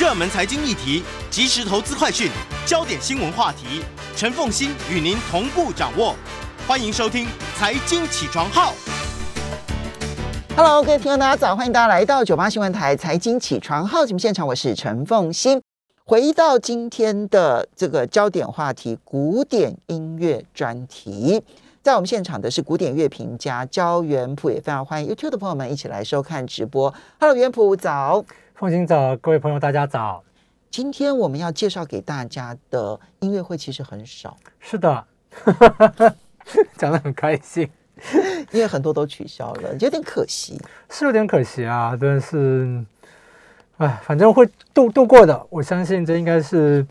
热门财经议题、即时投资快讯、焦点新闻话题，陈凤欣与您同步掌握。欢迎收听《财经起床号》。Hello，各位听众大家早，欢迎大家来到九八新闻台《财经起床号》节目现场，我是陈凤欣。回到今天的这个焦点话题——古典音乐专题。在我们现场的是古典乐评家焦元溥，也非常欢迎 YouTube 的朋友们一起来收看直播。Hello，元溥早，凤馨早，各位朋友大家早。今天我们要介绍给大家的音乐会其实很少，是的，讲得很开心，因为很多都取消了，有点可惜，是有点可惜啊，但是，哎，反正会度度过的，我相信这应该是，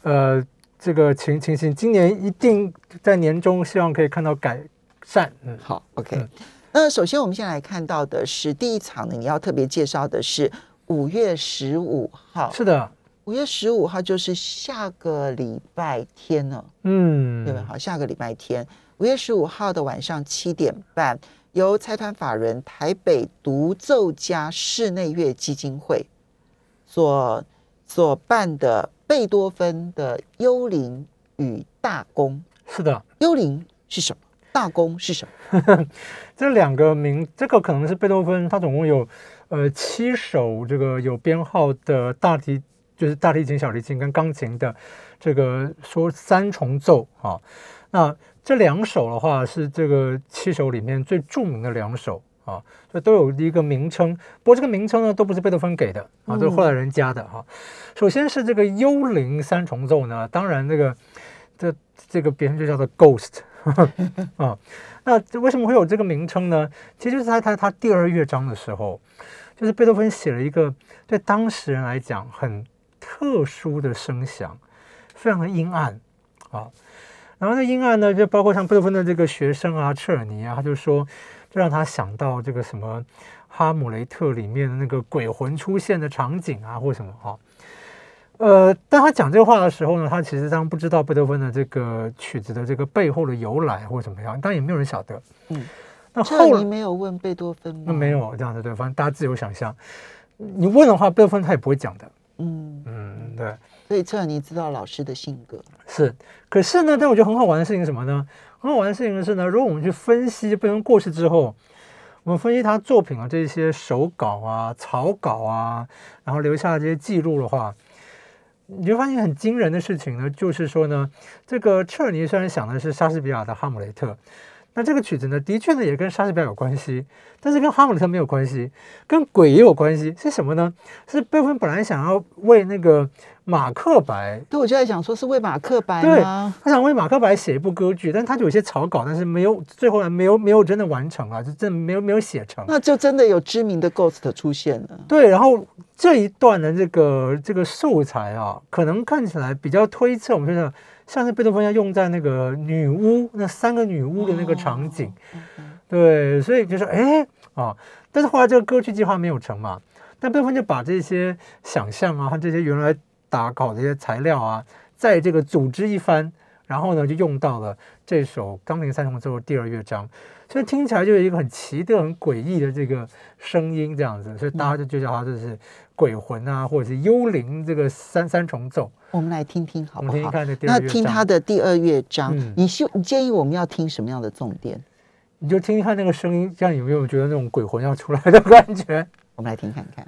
呃。这个情情形，今年一定在年中，希望可以看到改善。嗯，好，OK。嗯，那首先我们先来看到的是第一场呢，你要特别介绍的是五月十五号。是的，五月十五号就是下个礼拜天了。嗯，对吧？好，下个礼拜天，五月十五号的晚上七点半，由财团法人台北独奏家室内乐基金会所所办的。贝多芬的《幽灵与大公》是的，幽灵是什么？大公是什么？这两个名，这个可能是贝多芬，他总共有呃七首这个有编号的大提，就是大提琴、小提琴跟钢琴的这个说三重奏啊。那这两首的话是这个七首里面最著名的两首。啊，这都有一个名称，不过这个名称呢都不是贝多芬给的啊，都是后来人加的哈、啊。首先是这个幽灵三重奏呢，当然这个这这个别人就叫做 Ghost 啊。那为什么会有这个名称呢？其实就是在他他第二乐章的时候，就是贝多芬写了一个对当时人来讲很特殊的声响，非常的阴暗啊。然后那阴暗呢，就包括像贝多芬的这个学生啊，彻尔尼啊，他就说。就让他想到这个什么《哈姆雷特》里面的那个鬼魂出现的场景啊，或什么哈。呃，当他讲这个话的时候呢，他其实当然不知道贝多芬的这个曲子的这个背后的由来或怎么样，当然也没有人晓得。嗯，那后来你没有问贝多芬吗？那没有这样子对，反正大家自由想象。你问的话，贝多芬他也不会讲的。嗯嗯，对。所以彻尔尼知道老师的性格是，可是呢，但我觉得很好玩的事情是什么呢？很好玩的事情是呢，如果我们去分析贝多芬过世之后，我们分析他作品啊这些手稿啊、草稿啊，然后留下这些记录的话，你就发现很惊人的事情呢，就是说呢，这个彻尔尼虽然想的是莎士比亚的《哈姆雷特》，那这个曲子呢，的确呢也跟莎士比亚有关系，但是跟哈姆雷特没有关系，跟鬼也有关系，是什么呢？是贝多芬本来想要为那个。马克白，对，我就在想说，是为马克白吗？他想为马克白写一部歌剧，但是他就有些草稿，但是没有，最后还没有没有真的完成啊，就真的没有没有写成。那就真的有知名的 Ghost 出现了。对，然后这一段的这个这个素材啊，可能看起来比较推测，我们觉得像是贝多芬要用在那个女巫那三个女巫的那个场景，哦、对，所以就说哎啊，但是后来这个歌剧计划没有成嘛，但贝多芬就把这些想象啊他这些原来。打稿这些材料啊，在这个组织一番，然后呢，就用到了这首钢琴三重奏的第二乐章，所以听起来就有一个很奇特、很诡异的这个声音，这样子，所以大家就就叫它就是鬼魂啊，或者是幽灵这个三三重奏。我们来听听好不好？那听他的第二乐章，嗯、你希你建议我们要听什么样的重点？你就听听看那个声音，这样有没有觉得那种鬼魂要出来的感觉？我们来听看看。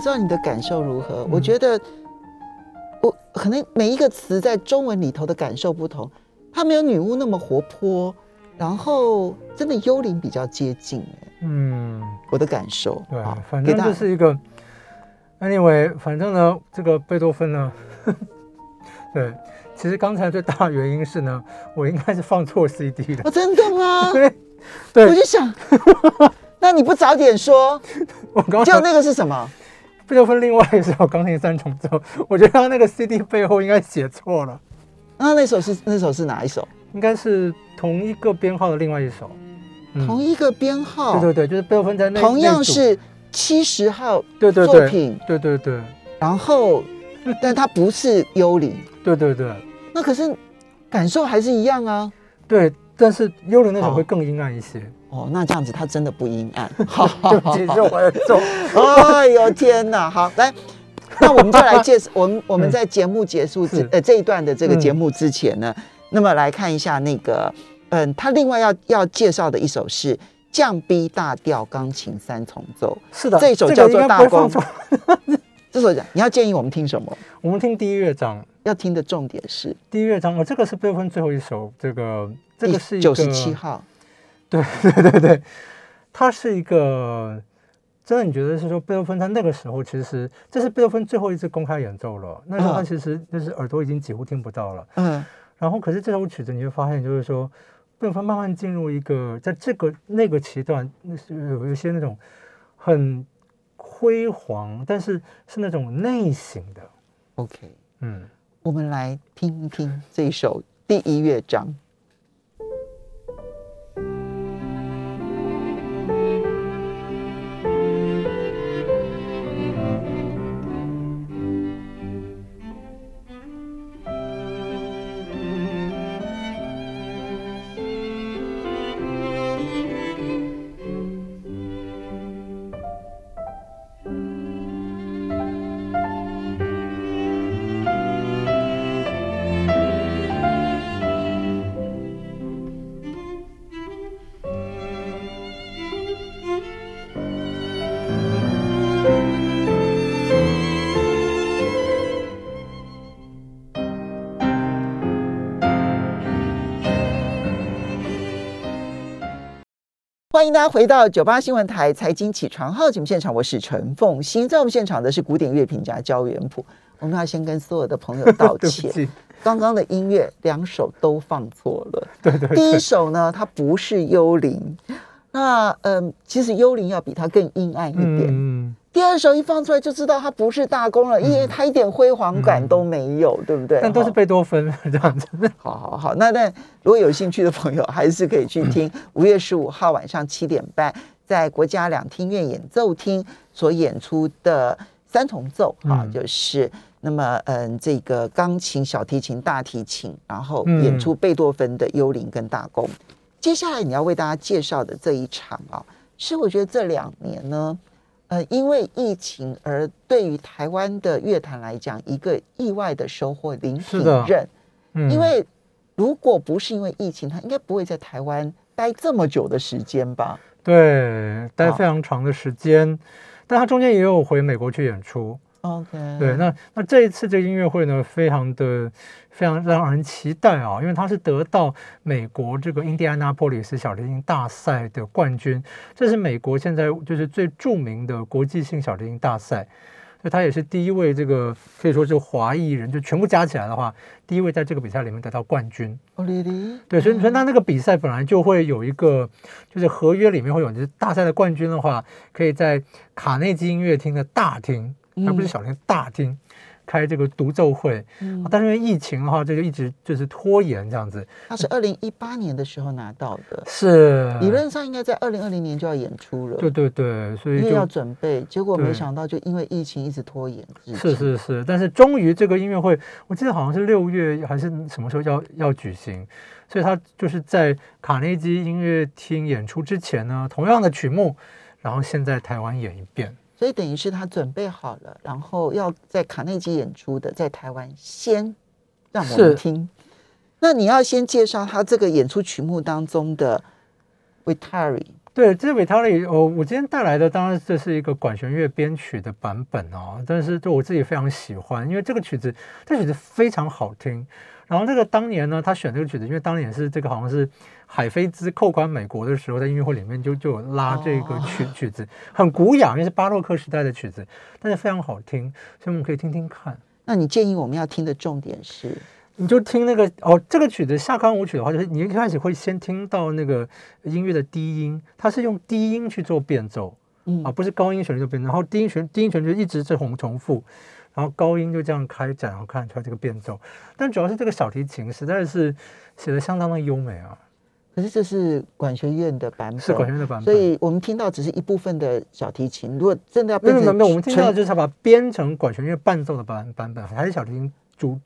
不知道你的感受如何。嗯、我觉得我可能每一个词在中文里头的感受不同，它没有女巫那么活泼，然后真的幽灵比较接近。嗯，我的感受。对，反正这是一个。Anyway，反正呢，这个贝多芬呢，对，其实刚才最大的原因是呢，我应该是放错 CD 了。哦，真的吗？对，对，我就想，那你不早点说？我刚就那个是什么？贝多芬另外一首钢琴三重奏，我觉得他那个 CD 背后应该写错了。那那首是那首是哪一首？应该是同一个编号的另外一首。嗯、同一个编号？对对对，就是贝多芬在那。同样是。七十号对对作品，对对对，然后，但它不是幽灵，对对对，那可是感受还是一样啊。对，但是幽灵那首会更阴暗一些。哦，那这样子它真的不阴暗。好，对不起，就我的错。哎呦天哪！好，来，那我们就来介绍。我们我们在节目结束之呃这一段的这个节目之前呢，那么来看一下那个，嗯，他另外要要介绍的一首是。降 B 大调钢琴三重奏，是的，这一 首叫做大公。这首讲你要建议我们听什么？我们听第一乐章。要听的重点是第一乐章。哦这个是贝多芬最后一首，这个这个是九十七号。对 对对对，它是一个真的，你觉得是说贝多芬他那个时候，其实这是贝多芬最后一次公开演奏了。那时候他其实就是耳朵已经几乎听不到了。嗯。然后，可是这首曲子你会发现，就是说。贝多芬慢慢进入一个，在这个那个阶段，那是有一些那种很辉煌，但是是那种内省的。OK，嗯，我们来听一听这一首第一乐章。欢迎大家回到九八新闻台财经起床号节目现场，我是陈凤。欣，在我们现场的是古典乐评家焦元溥。我们要先跟所有的朋友道歉，刚刚的音乐两首都放错了。对对，对，第一首呢，它不是幽灵，那嗯，其实幽灵要比它更阴暗一点。嗯。第二首一放出来就知道它不是大公了，因为它一点辉煌感都没有，嗯、对不对？但都是贝多芬这样子。好好好，那那如果有兴趣的朋友，还是可以去听 五月十五号晚上七点半，在国家两厅院演奏厅所演出的三重奏啊，就是那么嗯，这个钢琴、小提琴、大提琴，然后演出贝多芬的幽灵跟大公。接下来你要为大家介绍的这一场啊，是我觉得这两年呢。呃，因为疫情而对于台湾的乐坛来讲，一个意外的收获，林品任。嗯，因为如果不是因为疫情，他应该不会在台湾待这么久的时间吧？对，待非常长的时间，啊，但他中间也有回美国去演出。OK，对，那那这一次这个音乐会呢，非常的非常让人期待啊，因为他是得到美国这个印第安纳波利斯小提琴大赛的冠军，这是美国现在就是最著名的国际性小提琴大赛，所以他也是第一位这个可以说是华裔人，就全部加起来的话，第一位在这个比赛里面得到冠军。哦，really？对，所以所以他那个比赛本来就会有一个，就是合约里面会有，就是大赛的冠军的话，可以在卡内基音乐厅的大厅。而不是小厅大厅开这个独奏会，嗯，但是因为疫情的话，这就一直就是拖延这样子。他是二零一八年的时候拿到的，是理论上应该在二零二零年就要演出了。对对对，所以因为要准备，结果没想到就因为疫情一直拖延。是是是，但是终于这个音乐会，我记得好像是六月还是什么时候要要举行，所以他就是在卡内基音乐厅演出之前呢，同样的曲目，然后现在台湾演一遍。所以等于是他准备好了，然后要在卡内基演出的，在台湾先让我们听。那你要先介绍他这个演出曲目当中的《Vitari》对，这韦塔里，哦，我今天带来的当然这是一个管弦乐编曲的版本哦，但是就我自己非常喜欢，因为这个曲子，这个曲子非常好听。然后这个当年呢，他选这个曲子，因为当年是这个好像是海菲兹扣关美国的时候，在音乐会里面就就有拉这个曲曲子，很古雅，因为是巴洛克时代的曲子，但是非常好听，所以我们可以听听看。那你建议我们要听的重点是？你就听那个哦，这个曲子夏康舞曲的话，就是你一开始会先听到那个音乐的低音，它是用低音去做变奏，嗯啊，不是高音旋律做变奏，然后低音旋低音旋律就一直是重重复，然后高音就这样开展，然后看出来这个变奏。但主要是这个小提琴实在是写的相当的优美啊。可是这是管弦乐的版本，是管弦乐的版本，所以我们听到只是一部分的小提琴。如果真的要变成，没有没有，我们听到就是他把它编成管弦乐伴奏的版版本，还是小提琴主。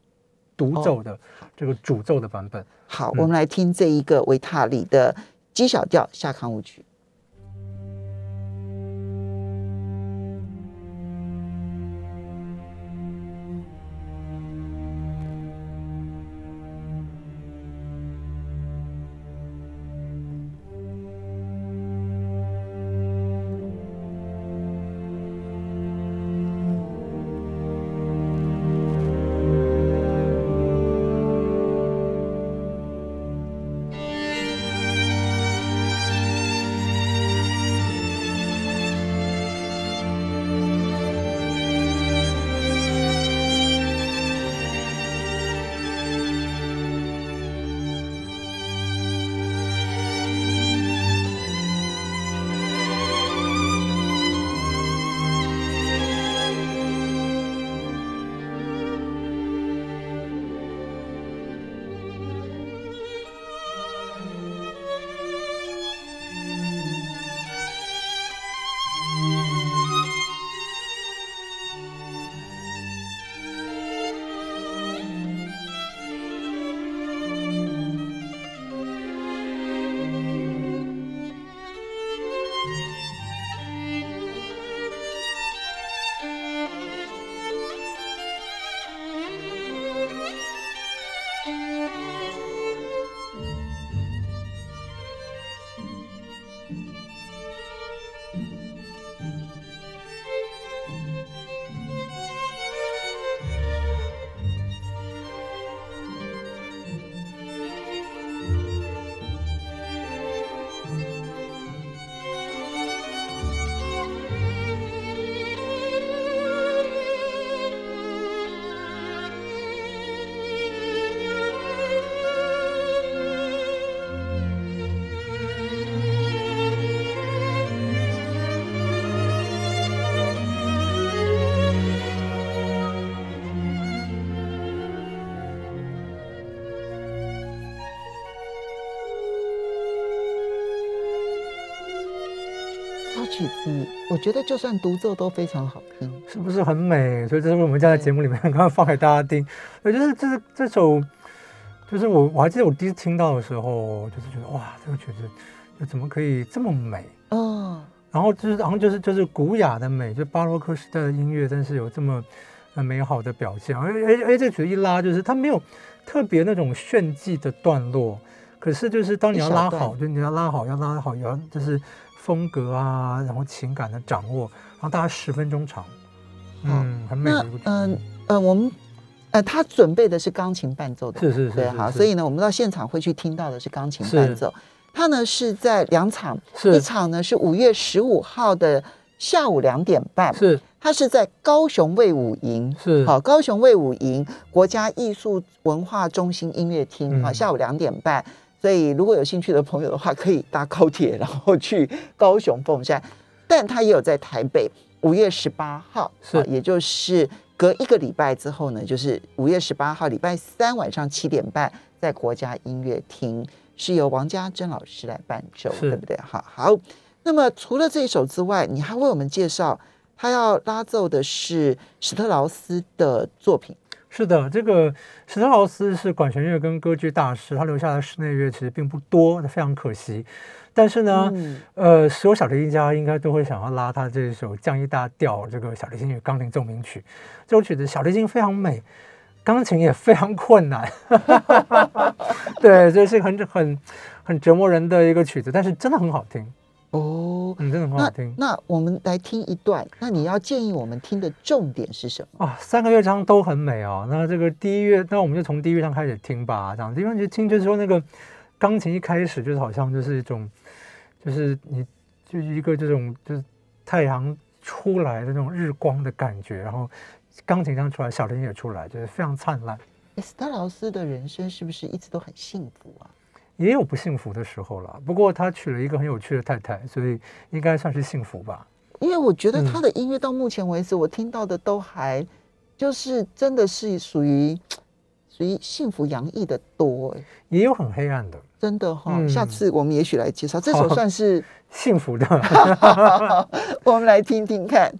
独奏的这个主奏的版本。好，我们来听这一个维塔里的 G 小调下康舞曲。曲子，我觉得就算独奏都非常好听，是不是很美？所以这是我们在节目里面刚刚放给大家听。我觉得这是这首，就是我我还记得我第一次听到的时候，就是觉得哇，这个曲子就怎么可以这么美？嗯，然后就是然后就是就是古雅的美，就巴洛克时代的音乐，但是有这么美好的表现。而而而这曲子一拉，就是它没有特别那种炫技的段落，可是就是当你要拉好，就你要拉好，要拉好，要就是。风格啊，然后情感的掌握，然后大概十分钟长，嗯，很美的一部曲。嗯呃，我们呃，他准备的是钢琴伴奏的，是是是，对，好，所以呢，我们到现场会去听到的是钢琴伴奏。他呢是在两场，一场呢是五月十五号的下午两点半，是，他是在高雄卫武营，是，好，高雄卫武营国家艺术文化中心音乐厅，啊，下午两点半。所以，如果有兴趣的朋友的话，可以搭高铁，然后去高雄凤山。但他也有在台北，五月十八号，是，也就是隔一个礼拜之后呢，就是五月十八号礼拜三晚上七点半，在国家音乐厅，是由王家珍老师来伴奏，对不对？好，好。那么除了这一首之外，你还为我们介绍他要拉奏的是史特劳斯的作品。是的，这个史特劳斯是管弦乐跟歌剧大师，他留下的室内乐其实并不多，非常可惜。但是呢，嗯、呃，所有小提琴家应该都会想要拉他这首降 E 大调这个小提琴与钢琴奏鸣曲。这首曲子小提琴非常美，钢琴也非常困难。对，这是很很很折磨人的一个曲子，但是真的很好听。哦，嗯，真的很好听。那，那我们来听一段，那你要建议我们听的重点是什么？啊，三个乐章都很美哦。那这个第一乐，那我们就从第一乐章开始听吧。这样，因为就听就是说那个钢琴一开始就是好像就是一种，就是你就是一个这种就是太阳出来的那种日光的感觉，然后钢琴这样出来，小提琴也出来，就是非常灿烂。斯特劳斯的人生是不是一直都很幸福啊？也有不幸福的时候了，不过他娶了一个很有趣的太太，所以应该算是幸福吧。因为我觉得他的音乐到目前为止，我听到的都还就是真的是属于属于幸福洋溢的多，欸，也有很黑暗的，真的哈，哦。嗯，下次我们也许来介绍这首，算是幸福的，我们来听听看。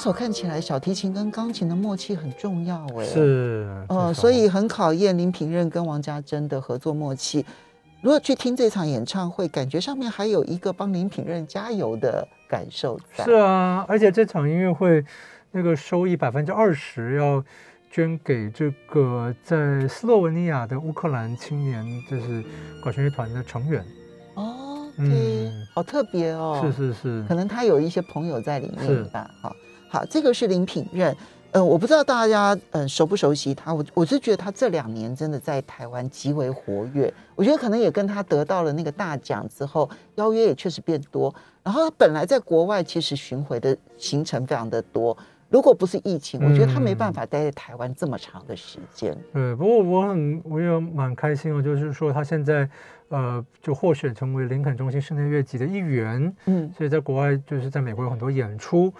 这首看起来小提琴跟钢琴的默契很重要哎，是，呃，所以很考验林品任跟王家珍的合作默契。如果去听这场演唱会，感觉上面还有一个帮林品任加油的感受在。是啊，而且这场音乐会那个收益百分之二十要捐给这个在斯洛文尼亚的乌克兰青年，就是管弦乐团的成员。哦，嗯，好特别哦。是是是，可能他有一些朋友在里面吧，哈。好，这个是林品任，嗯、呃，我不知道大家嗯、呃、熟不熟悉他，我我是觉得他这两年真的在台湾极为活跃，我觉得可能也跟他得到了那个大奖之后，邀约也确实变多。然后他本来在国外其实巡回的行程非常的多，如果不是疫情，我觉得他没办法待在台湾这么长的时间。嗯，对，不过我很我也蛮开心哦，就是说他现在呃就获选成为林肯中心室内乐集的一员，嗯，所以在国外就是在美国有很多演出。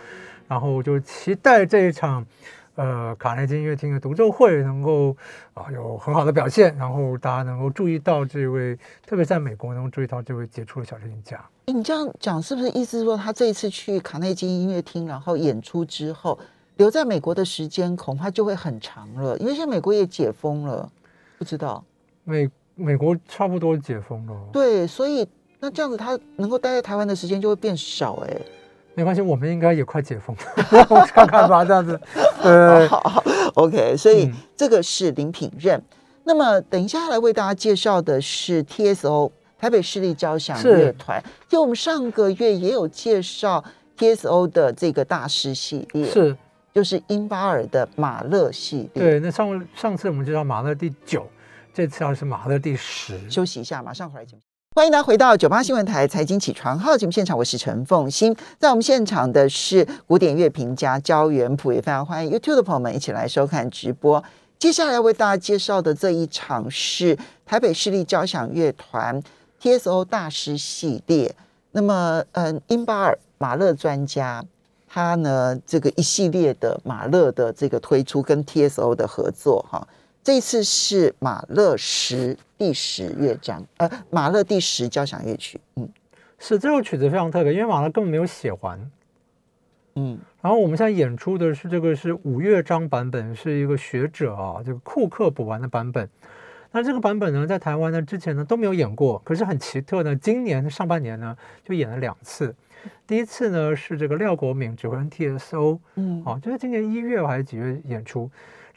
然后就期待这一场，呃，卡内基音乐厅的独奏会能够啊有很好的表现，然后大家能够注意到这位，特别在美国能够注意到这位杰出的小提琴家。你这样讲是不是意思是说，他这一次去卡内基音乐厅，然后演出之后，留在美国的时间恐怕就会很长了？因为现在美国也解封了，不知道美美国差不多解封了。对，所以那这样子他能够待在台湾的时间就会变少哎。没关系，我们应该也快解封了，我看看吧，这样子。呃，好，好，OK，所以这个是林品任。嗯、那么等一下来为大家介绍的是 TSO 台北市立交响乐团，就我们上个月也有介绍 TSO 的这个大师系列，是，就是英巴尔的马勒系列。对，那上上次我们介绍马勒第九，这次要是马勒第十。休息一下，马上回来节目。欢迎大家回到九八新闻台财经起床号节目现场，我是陈凤欣。在我们现场的是古典乐评家焦元溥，也非常欢迎 YouTube 的朋友们一起来收看直播。接下来为大家介绍的这一场是台北市立交响乐团 TSO 大师系列。那么，嗯，英巴尔马勒专家，他呢这个一系列的马勒的这个推出跟 TSO 的合作，哈。这一次是马勒十第十乐章，呃，马勒第十交响乐曲。嗯，是这首曲子非常特别，因为马勒根本没有写完。嗯，然后我们现在演出的是这个是五乐章版本，是一个学者啊，这个库克补完的版本。那这个版本呢，在台湾呢之前呢都没有演过，可是很奇特呢，今年上半年呢就演了两次。第一次呢是这个廖国敏指挥 NTSO，嗯，啊，就是今年一月还是几月演出。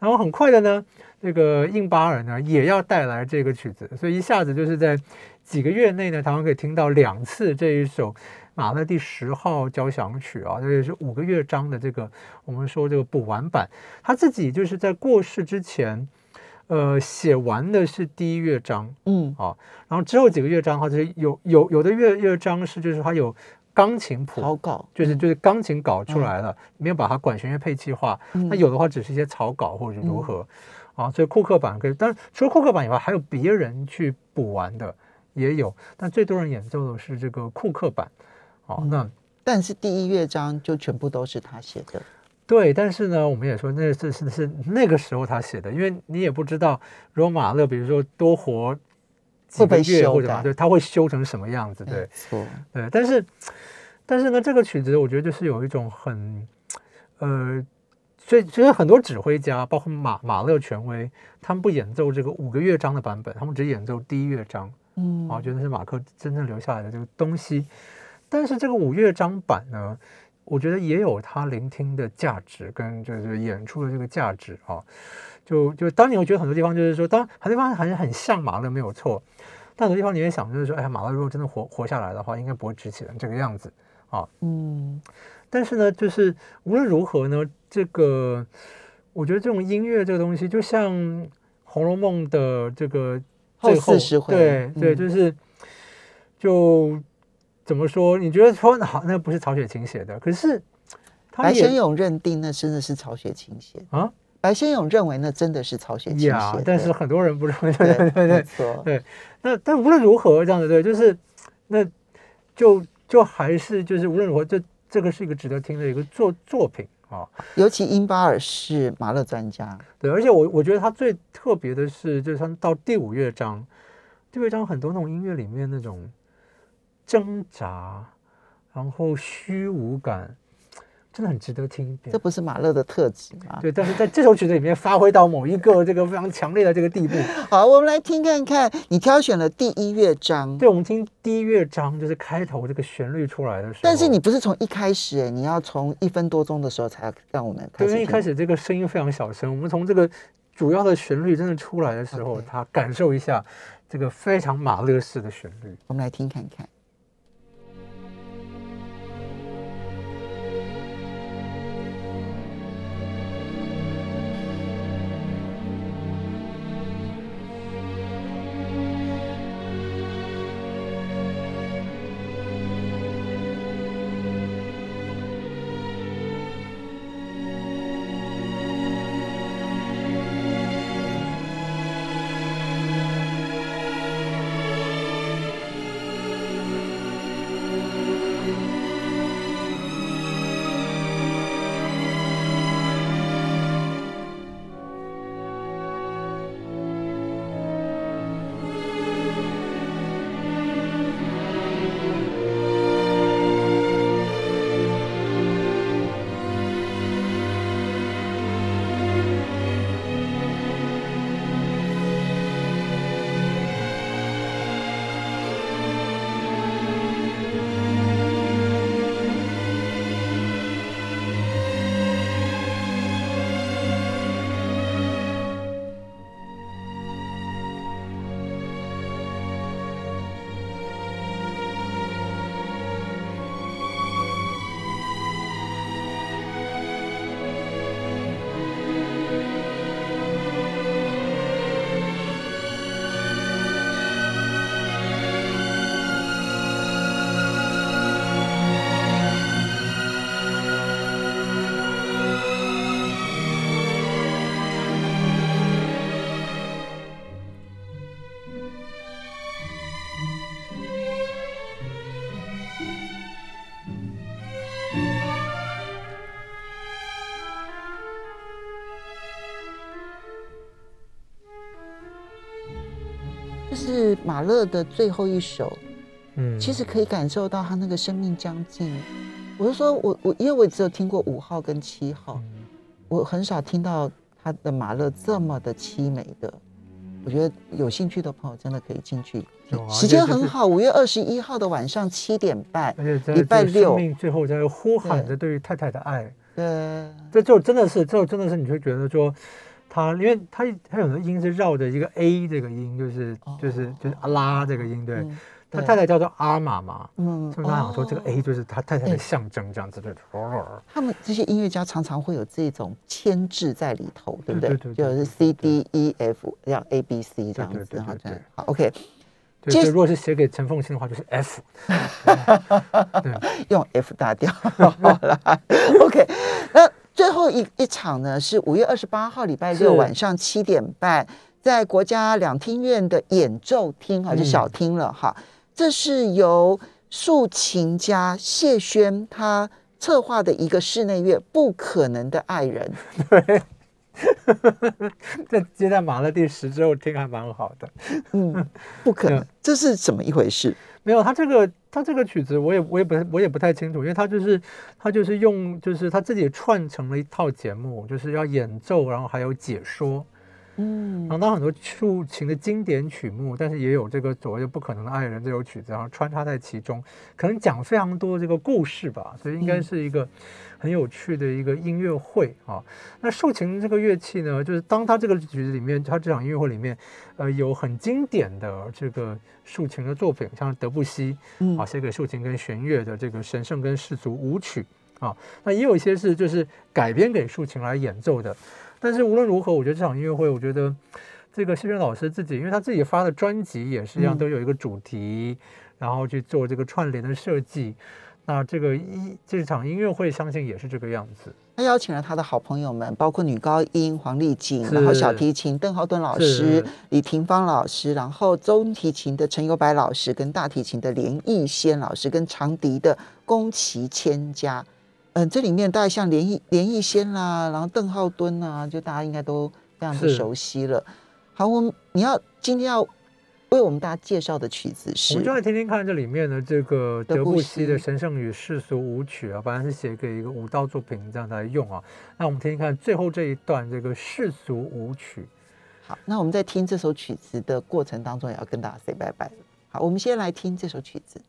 然后很快的呢，这个印巴尔呢也要带来这个曲子，所以一下子就是在几个月内呢，台湾可以听到两次这一首。马勒第十号交响曲啊，这也是五个乐章的这个，我们说这个补完版。他自己就是在过世之前，呃，写完的是第一乐章，嗯啊，然后之后几个乐章，它就是有有有的乐乐章是就是它有钢琴谱草稿，就是就是钢琴搞出来了，嗯、没有把它管弦乐配器化。那、嗯、有的话只是一些草稿或者是如何、嗯、啊，所以库克版可以，但是除了库克版以外，还有别人去补完的也有，但最多人演奏的是这个库克版。哦，那但是第一乐章就全部都是他写的，对。但是呢，我们也说那是是是那个时候他写的，因为你也不知道，如果马勒比如说多活几个月或者什么，对，它会修成什么样子，对，错，对。但是但是呢，这个曲子我觉得就是有一种很呃，所以其实很多指挥家，包括马马勒权威，他们不演奏这个五个乐章的版本，他们只演奏第一乐章，嗯，啊，觉得是马克真正留下来的这个东西。但是这个五乐章版呢，我觉得也有他聆听的价值跟就是演出的这个价值啊。就就当你会觉得很多地方就是说，当很多地方好像很像马勒没有错，但很多地方你也想就是说，哎呀，马勒如果真的活活下来的话，应该不会值起来这个样子啊。嗯。但是呢，就是无论如何呢，这个我觉得这种音乐这个东西，就像《红楼梦》的这个最后，后对对，就是、嗯、就。怎么说？你觉得说好，那不是曹雪芹写的？可是白先勇认定那真的是曹雪芹写的啊。白先勇认为那真的是曹雪芹写的，但是很多人不认为。对对对对，那但无论如何，这样子对，就是那就就还是就是无论如何，这这个是一个值得听的一个作作品啊。尤其英巴尔是马勒专家，对，而且我我觉得他最特别的是，就是他到第五乐章，第五乐章很多那种音乐里面那种。挣扎，然后虚无感，真的很值得听一遍。这不是马勒的特质吗？对，但是在这首曲子里面发挥到某一个这个非常强烈的这个地步。好，我们来听看看，你挑选了第一乐章。对，我们听第一乐章，就是开头这个旋律出来的时候。但是你不是从一开始，哎，你要从一分多钟的时候才让我们开始。因为一开始这个声音非常小声，我们从这个主要的旋律真的出来的时候，他感受一下这个非常马勒式的旋律。我们来听看看。是马勒的最后一首，嗯，其实可以感受到他那个生命将近。我就说我我因为我只有听过五号跟七号，嗯、我很少听到他的马勒这么的凄美的。我觉得有兴趣的朋友真的可以进去，啊、时间很好，五月二十一号的晚上七点半，礼拜六，生命最后在呼喊着对。于太太的爱，对，这就真的是，这真的是你会觉得说，他因为他他有的音是绕着一个 A 这个音，就是就是就是阿拉这个音，对。嗯他太太叫做阿玛嘛，嗯，所以他想说这个 A 就是他太太的象征，这样子的。他们这些音乐家常常会有这种牵制在里头，对不对？就是 C D E F，要 A B C 这样子，好，好，OK。对，如果是写给陈凤馨的话，就是 F，用 F 大调。好了，OK。那最后一一场呢，是五月二十八号礼拜六晚上七点半，在国家两厅院的演奏厅，哈，就小厅了哈。这是由竖琴家谢轩他策划的一个室内乐《不可能的爱人》。对，在接待马勒第十之后听还蛮好的。嗯，不可能，这是怎么一回事？没有，他这个他这个曲子我也我也不我也不太清楚，因为他就是他就是用就是他自己串成了一套节目，就是要演奏，然后还有解说。嗯，然后当很多竖琴的经典曲目，但是也有这个所谓的不可能的爱人这首曲子，然后穿插在其中，可能讲非常多这个故事吧，所以应该是一个很有趣的一个音乐会啊。那竖琴这个乐器呢，就是当它这个曲子里面，它这场音乐会里面，呃，有很经典的这个竖琴的作品，像德布西啊写给竖琴跟弦乐的这个神圣跟世俗舞曲啊，那也有一些是就是改编给竖琴来演奏的。但是无论如何，我觉得这场音乐会，我觉得这个谢震老师自己，因为他自己发的专辑也是一样，都有一个主题，嗯、然后去做这个串联的设计。那这个一这场音乐会，相信也是这个样子。他邀请了他的好朋友们，包括女高音黄丽锦，然后小提琴邓浩敦老师、李廷芳老师，然后中提琴的陈友白老师，跟大提琴的连奕仙老师，跟长笛的宫崎千佳。嗯，这里面大概像连奕连奕仙啦，然后邓浩敦啊，就大家应该都非常的熟悉了。好，我们你要今天要为我们大家介绍的曲子是，我们就来听听看这里面的这个德布西的《神圣与世俗舞曲》啊，本来是写给一个舞蹈作品这样来用啊。那我们听听看最后这一段这个世俗舞曲。好，那我们在听这首曲子的过程当中，也要跟大家 say 拜拜。好，我们先来听这首曲子。